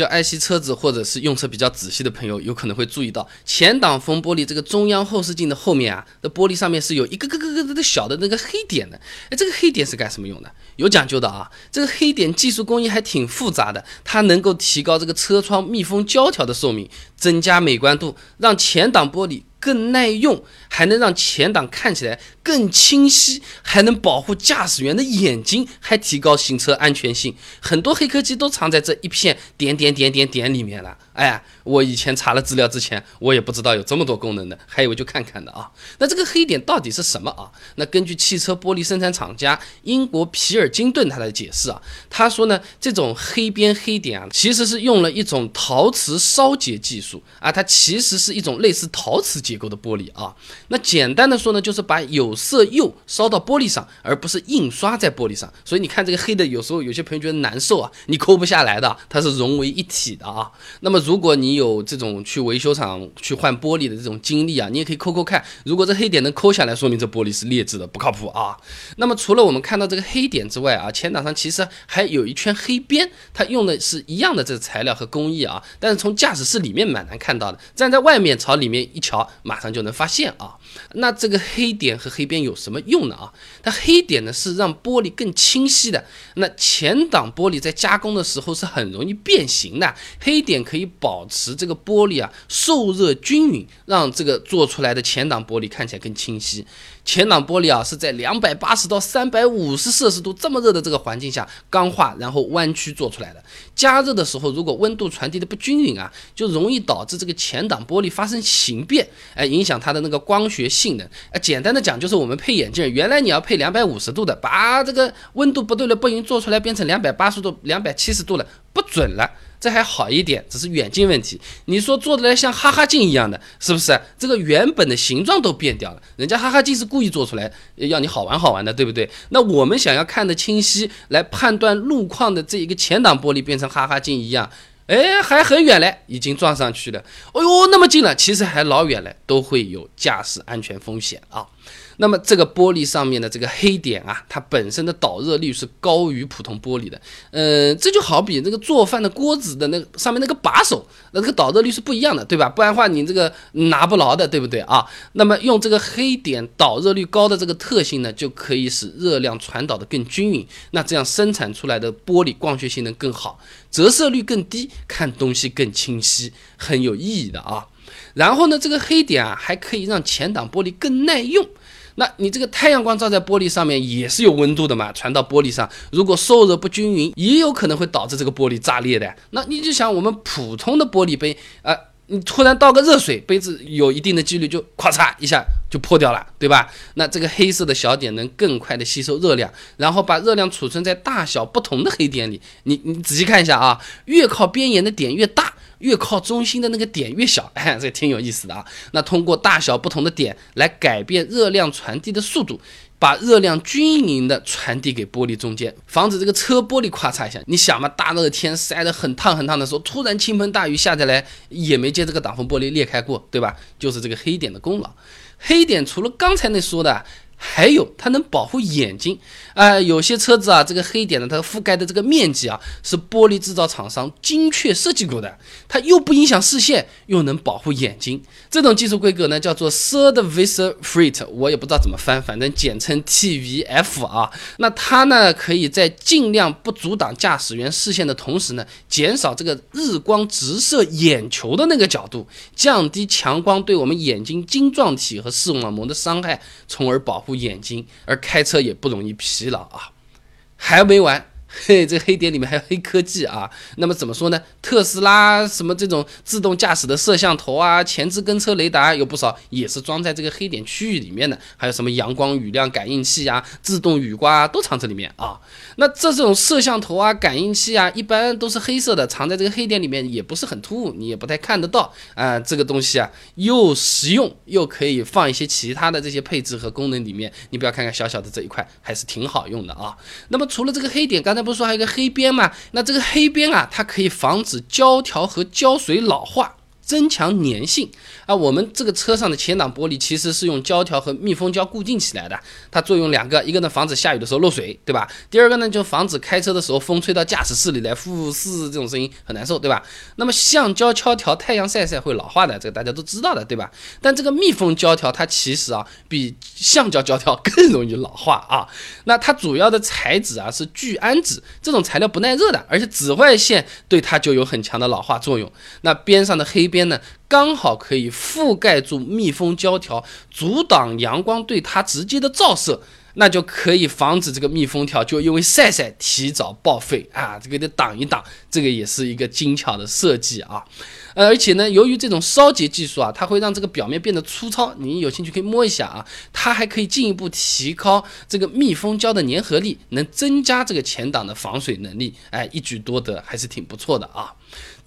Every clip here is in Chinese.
就爱惜车子或者是用车比较仔细的朋友，有可能会注意到前挡风玻璃这个中央后视镜的后面啊，的玻璃上面是有一个个个个的小的那个黑点的。哎，这个黑点是干什么用的？有讲究的啊。这个黑点技术工艺还挺复杂的，它能够提高这个车窗密封胶条的寿命，增加美观度，让前挡玻璃更耐用，还能让前挡看起来更清晰，还能保护驾驶员的眼睛，还提高行车安全性。很多黑科技都藏在这一片点点点点点里面了。哎，我以前查了资料之前，我也不知道有这么多功能的，还以为就看看的啊。那这个黑点到底是什么啊？那根据汽车玻璃生产厂家英国皮尔金顿他的解释啊，他说呢，这种黑边黑点啊，其实是用了一种陶瓷烧结技术啊，它其实是一种类似陶瓷结构的玻璃啊。那简单的说呢，就是把有色釉烧到玻璃上，而不是印刷在玻璃上。所以你看这个黑的，有时候有些朋友觉得难受啊，你抠不下来的，它是融为一体的啊。那么如果你有这种去维修厂去换玻璃的这种经历啊，你也可以抠抠看。如果这黑点能抠下来，说明这玻璃是劣质的，不靠谱啊。那么除了我们看到这个黑点之外啊，前挡上其实还有一圈黑边，它用的是一样的这个材料和工艺啊，但是从驾驶室里面蛮难看到的，站在外面朝里面一瞧，马上就能发现啊。那这个黑点和黑边有什么用呢啊？它黑点呢是让玻璃更清晰的。那前挡玻璃在加工的时候是很容易变形的，黑点可以。保持这个玻璃啊受热均匀，让这个做出来的前挡玻璃看起来更清晰。前挡玻璃啊是在两百八十到三百五十摄氏度这么热的这个环境下钢化，然后弯曲做出来的。加热的时候，如果温度传递的不均匀啊，就容易导致这个前挡玻璃发生形变，哎，影响它的那个光学性能。哎，简单的讲就是我们配眼镜，原来你要配两百五十度的，把这个温度不对了不匀做出来变成两百八十度、两百七十度了，不准了。这还好一点，只是远近问题。你说做的来像哈哈镜一样的，是不是？这个原本的形状都变掉了。人家哈哈镜是故意做出来，要你好玩好玩的，对不对？那我们想要看得清晰，来判断路况的这一个前挡玻璃变成哈哈镜一样，哎，还很远嘞，已经撞上去了。哦呦，那么近了，其实还老远嘞，都会有驾驶安全风险啊。那么这个玻璃上面的这个黑点啊，它本身的导热率是高于普通玻璃的。嗯，这就好比这个做饭的锅子的那个上面那个把手，那这个导热率是不一样的，对吧？不然的话你这个拿不牢的，对不对啊？那么用这个黑点导热率高的这个特性呢，就可以使热量传导的更均匀。那这样生产出来的玻璃光学性能更好，折射率更低，看东西更清晰，很有意义的啊。然后呢，这个黑点啊，还可以让前挡玻璃更耐用。那你这个太阳光照在玻璃上面也是有温度的嘛，传到玻璃上，如果受热不均匀，也有可能会导致这个玻璃炸裂的。那你就想我们普通的玻璃杯啊，你突然倒个热水，杯子有一定的几率就咔嚓一下就破掉了，对吧？那这个黑色的小点能更快的吸收热量，然后把热量储存在大小不同的黑点里。你你仔细看一下啊，越靠边沿的点越大。越靠中心的那个点越小，哎，这挺有意思的啊。那通过大小不同的点来改变热量传递的速度，把热量均匀的传递给玻璃中间，防止这个车玻璃咔嚓一下。你想嘛，大热天晒得很烫很烫的时候，突然倾盆大雨下下来，也没见这个挡风玻璃裂开过，对吧？就是这个黑点的功劳。黑点除了刚才那说的。还有，它能保护眼睛啊！有些车子啊，这个黑点呢，它覆盖的这个面积啊，是玻璃制造厂商精确设计过的，它又不影响视线，又能保护眼睛。这种技术规格呢，叫做 Third Visor Frit，我也不知道怎么翻，反正简称 TVF 啊。那它呢，可以在尽量不阻挡驾驶员视线的同时呢，减少这个日光直射眼球的那个角度，降低强光对我们眼睛晶状体和视网膜的伤害，从而保护。眼睛，而开车也不容易疲劳啊，还没完。嘿，这黑点里面还有黑科技啊！那么怎么说呢？特斯拉什么这种自动驾驶的摄像头啊、前置跟车雷达有不少，也是装在这个黑点区域里面的。还有什么阳光雨量感应器啊、自动雨刮都藏这里面啊。那这种摄像头啊、感应器啊，一般都是黑色的，藏在这个黑点里面也不是很突兀，你也不太看得到啊。这个东西啊，又实用又可以放一些其他的这些配置和功能里面。你不要看看小小的这一块，还是挺好用的啊。那么除了这个黑点，刚才。那不是说还有个黑边吗？那这个黑边啊，它可以防止胶条和胶水老化。增强粘性啊。我们这个车上的前挡玻璃其实是用胶条和密封胶固定起来的，它作用两个，一个呢防止下雨的时候漏水，对吧？第二个呢就防止开车的时候风吹到驾驶室里来，呼嘶这种声音很难受，对吧？那么橡胶胶条太阳晒晒会老化的，这个大家都知道的，对吧？但这个密封胶条它其实啊比橡胶胶条更容易老化啊。那它主要的材质啊是聚氨酯，这种材料不耐热的，而且紫外线对它就有很强的老化作用。那边上的黑边呢，刚好可以覆盖住密封胶条，阻挡阳光对它直接的照射，那就可以防止这个密封条就因为晒晒提早报废啊！这个得挡一挡，这个也是一个精巧的设计啊。呃，而且呢，由于这种烧结技术啊，它会让这个表面变得粗糙。你有兴趣可以摸一下啊，它还可以进一步提高这个密封胶的粘合力，能增加这个前挡的防水能力。哎，一举多得，还是挺不错的啊。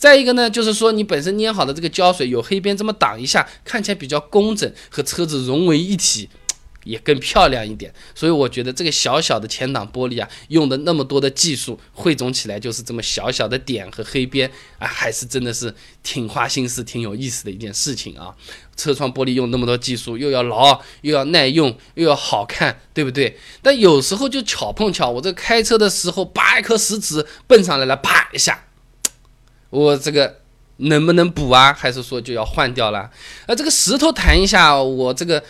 再一个呢，就是说你本身粘好的这个胶水有黑边这么挡一下，看起来比较工整，和车子融为一体。也更漂亮一点，所以我觉得这个小小的前挡玻璃啊，用的那么多的技术汇总起来就是这么小小的点和黑边啊，还是真的是挺花心思、挺有意思的一件事情啊。车窗玻璃用那么多技术，又要牢，又要耐用，又要好看，对不对？但有时候就巧碰巧，我这开车的时候拔一颗石子蹦上来了，啪一下，我这个能不能补啊？还是说就要换掉了？啊，这个石头弹一下，我这个。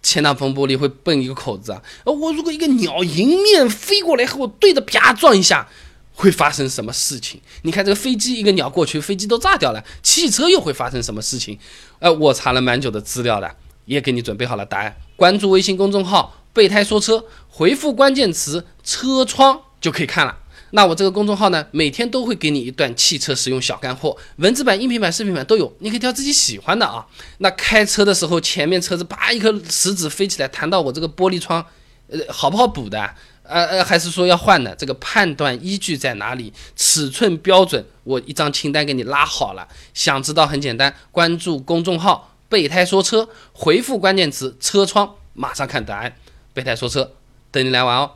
前挡风玻璃会崩一个口子啊！呃，我如果一个鸟迎面飞过来和我对着啪撞一下，会发生什么事情？你看这个飞机一个鸟过去，飞机都炸掉了。汽车又会发生什么事情？呃，我查了蛮久的资料的，也给你准备好了答案。关注微信公众号“备胎说车”，回复关键词“车窗”就可以看了。那我这个公众号呢，每天都会给你一段汽车使用小干货，文字版、音频版、视频版都有，你可以挑自己喜欢的啊。那开车的时候，前面车子叭一颗石子飞起来，弹到我这个玻璃窗，呃，好不好补的？呃呃，还是说要换的？这个判断依据在哪里？尺寸标准，我一张清单给你拉好了。想知道很简单，关注公众号“备胎说车”，回复关键词“车窗”，马上看答案。备胎说车，等你来玩哦。